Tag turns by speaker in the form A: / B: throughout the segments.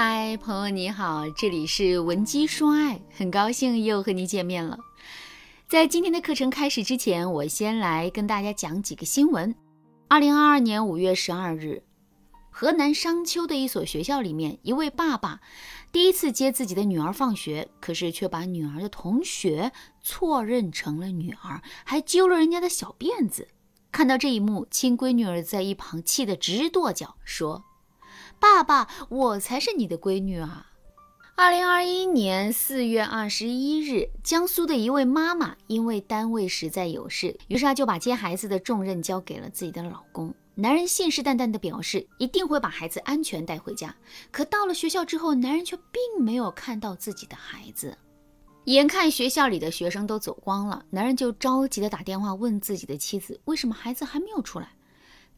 A: 嗨，朋友你好，这里是文姬说爱，很高兴又和你见面了。在今天的课程开始之前，我先来跟大家讲几个新闻。二零二二年五月十二日，河南商丘的一所学校里面，一位爸爸第一次接自己的女儿放学，可是却把女儿的同学错认成了女儿，还揪了人家的小辫子。看到这一幕，亲闺女儿在一旁气得直跺脚，说。爸爸，我才是你的闺女啊！二零二一年四月二十一日，江苏的一位妈妈因为单位实在有事，于是她就把接孩子的重任交给了自己的老公。男人信誓旦旦地表示一定会把孩子安全带回家。可到了学校之后，男人却并没有看到自己的孩子。眼看学校里的学生都走光了，男人就着急地打电话问自己的妻子：“为什么孩子还没有出来？”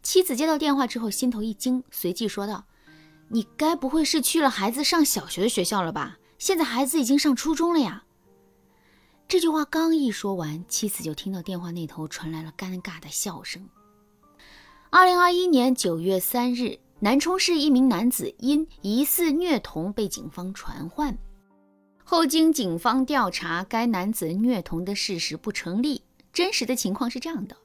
A: 妻子接到电话之后，心头一惊，随即说道。你该不会是去了孩子上小学的学校了吧？现在孩子已经上初中了呀。这句话刚一说完，妻子就听到电话那头传来了尴尬的笑声。二零二一年九月三日，南充市一名男子因疑似虐童被警方传唤，后经警方调查，该男子虐童的事实不成立。真实的情况是这样的。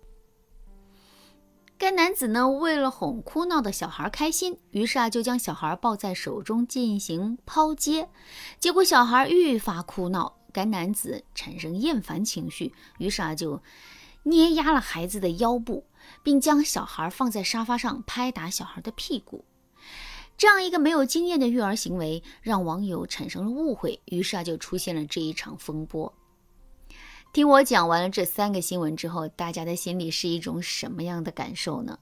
A: 该男子呢，为了哄哭闹的小孩开心，于是啊，就将小孩抱在手中进行抛接，结果小孩愈发哭闹，该男子产生厌烦情绪，于是啊，就捏压了孩子的腰部，并将小孩放在沙发上拍打小孩的屁股。这样一个没有经验的育儿行为，让网友产生了误会，于是啊，就出现了这一场风波。听我讲完了这三个新闻之后，大家的心里是一种什么样的感受呢？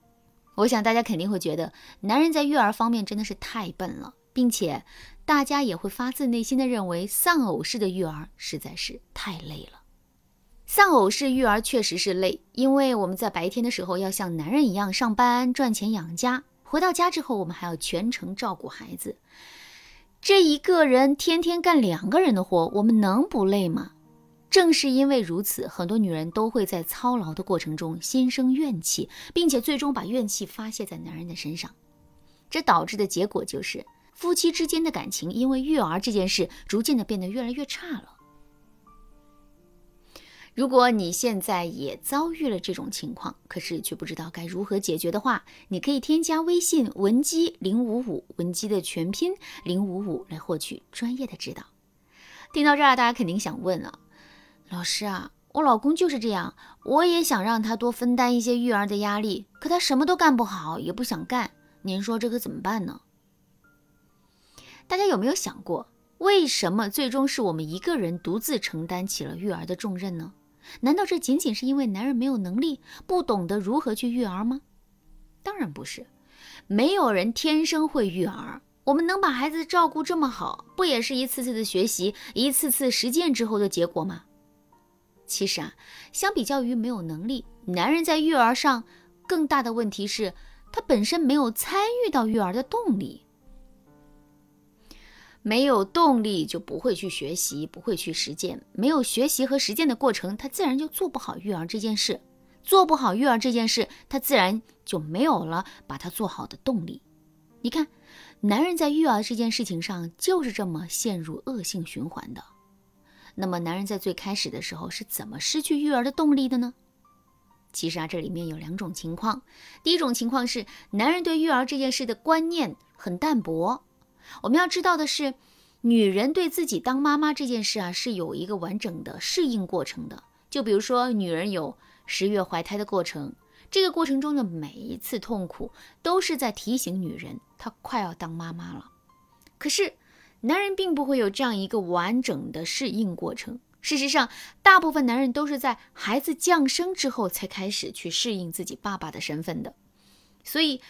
A: 我想大家肯定会觉得，男人在育儿方面真的是太笨了，并且大家也会发自内心的认为，丧偶式的育儿实在是太累了。丧偶式育儿确实是累，因为我们在白天的时候要像男人一样上班赚钱养家，回到家之后我们还要全程照顾孩子，这一个人天天干两个人的活，我们能不累吗？正是因为如此，很多女人都会在操劳的过程中心生怨气，并且最终把怨气发泄在男人的身上。这导致的结果就是，夫妻之间的感情因为育儿这件事逐渐的变得越来越差了。如果你现在也遭遇了这种情况，可是却不知道该如何解决的话，你可以添加微信文姬零五五，文姬的全拼零五五来获取专业的指导。听到这儿，大家肯定想问了。老师啊，我老公就是这样，我也想让他多分担一些育儿的压力，可他什么都干不好，也不想干。您说这可怎么办呢？大家有没有想过，为什么最终是我们一个人独自承担起了育儿的重任呢？难道这仅仅是因为男人没有能力，不懂得如何去育儿吗？当然不是，没有人天生会育儿。我们能把孩子照顾这么好，不也是一次次的学习，一次次实践之后的结果吗？其实啊，相比较于没有能力，男人在育儿上更大的问题是，他本身没有参与到育儿的动力，没有动力就不会去学习，不会去实践，没有学习和实践的过程，他自然就做不好育儿这件事，做不好育儿这件事，他自然就没有了把它做好的动力。你看，男人在育儿这件事情上就是这么陷入恶性循环的。那么，男人在最开始的时候是怎么失去育儿的动力的呢？其实啊，这里面有两种情况。第一种情况是，男人对育儿这件事的观念很淡薄。我们要知道的是，女人对自己当妈妈这件事啊，是有一个完整的适应过程的。就比如说，女人有十月怀胎的过程，这个过程中的每一次痛苦，都是在提醒女人她快要当妈妈了。可是，男人并不会有这样一个完整的适应过程。事实上，大部分男人都是在孩子降生之后才开始去适应自己爸爸的身份的。所以，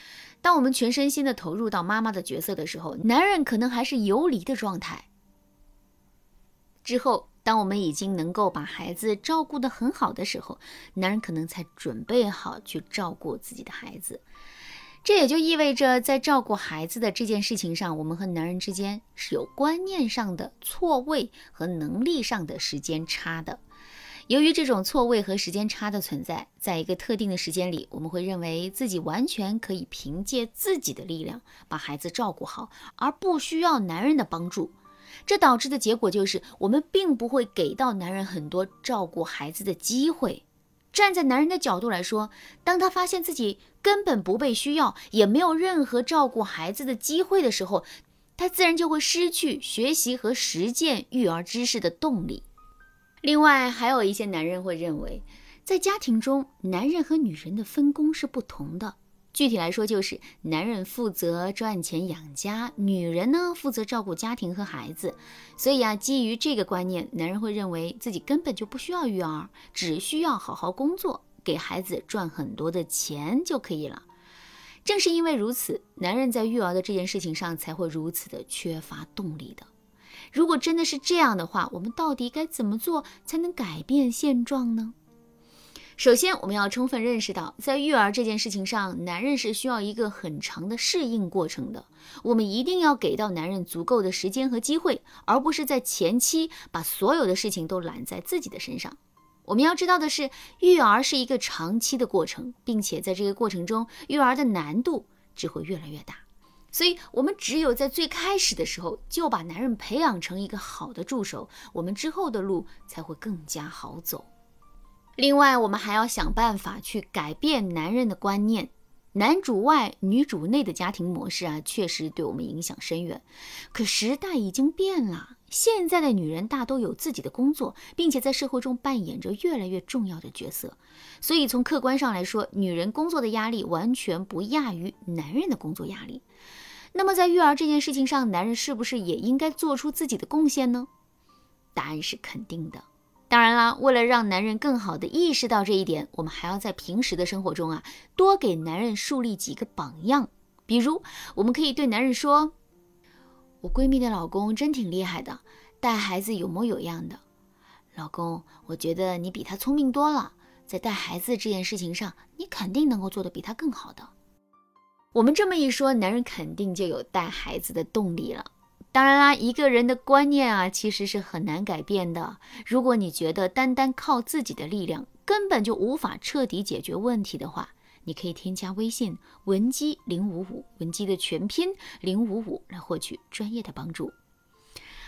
A: 当我们全身心的投入到妈妈的角色的时候，男人可能还是游离的状态。之后，当我们已经能够把孩子照顾得很好的时候，男人可能才准备好去照顾自己的孩子。这也就意味着，在照顾孩子的这件事情上，我们和男人之间是有观念上的错位和能力上的时间差的。由于这种错位和时间差的存在，在一个特定的时间里，我们会认为自己完全可以凭借自己的力量把孩子照顾好，而不需要男人的帮助。这导致的结果就是，我们并不会给到男人很多照顾孩子的机会。站在男人的角度来说，当他发现自己根本不被需要，也没有任何照顾孩子的机会的时候，他自然就会失去学习和实践育儿知识的动力。另外，还有一些男人会认为，在家庭中，男人和女人的分工是不同的。具体来说，就是男人负责赚钱养家，女人呢负责照顾家庭和孩子。所以啊，基于这个观念，男人会认为自己根本就不需要育儿，只需要好好工作，给孩子赚很多的钱就可以了。正是因为如此，男人在育儿的这件事情上才会如此的缺乏动力的。如果真的是这样的话，我们到底该怎么做才能改变现状呢？首先，我们要充分认识到，在育儿这件事情上，男人是需要一个很长的适应过程的。我们一定要给到男人足够的时间和机会，而不是在前期把所有的事情都揽在自己的身上。我们要知道的是，育儿是一个长期的过程，并且在这个过程中，育儿的难度只会越来越大。所以，我们只有在最开始的时候就把男人培养成一个好的助手，我们之后的路才会更加好走。另外，我们还要想办法去改变男人的观念，男主外女主内的家庭模式啊，确实对我们影响深远。可时代已经变了，现在的女人大都有自己的工作，并且在社会中扮演着越来越重要的角色。所以，从客观上来说，女人工作的压力完全不亚于男人的工作压力。那么，在育儿这件事情上，男人是不是也应该做出自己的贡献呢？答案是肯定的。当然啦，为了让男人更好的意识到这一点，我们还要在平时的生活中啊，多给男人树立几个榜样。比如，我们可以对男人说：“我闺蜜的老公真挺厉害的，带孩子有模有样的。老公，我觉得你比他聪明多了，在带孩子这件事情上，你肯定能够做得比他更好的。”我们这么一说，男人肯定就有带孩子的动力了。当然啦，一个人的观念啊，其实是很难改变的。如果你觉得单单靠自己的力量根本就无法彻底解决问题的话，你可以添加微信文姬零五五，文姬的全拼零五五，来获取专业的帮助。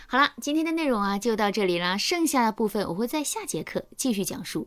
A: 好了，今天的内容啊就到这里啦，剩下的部分我会在下节课继续讲述。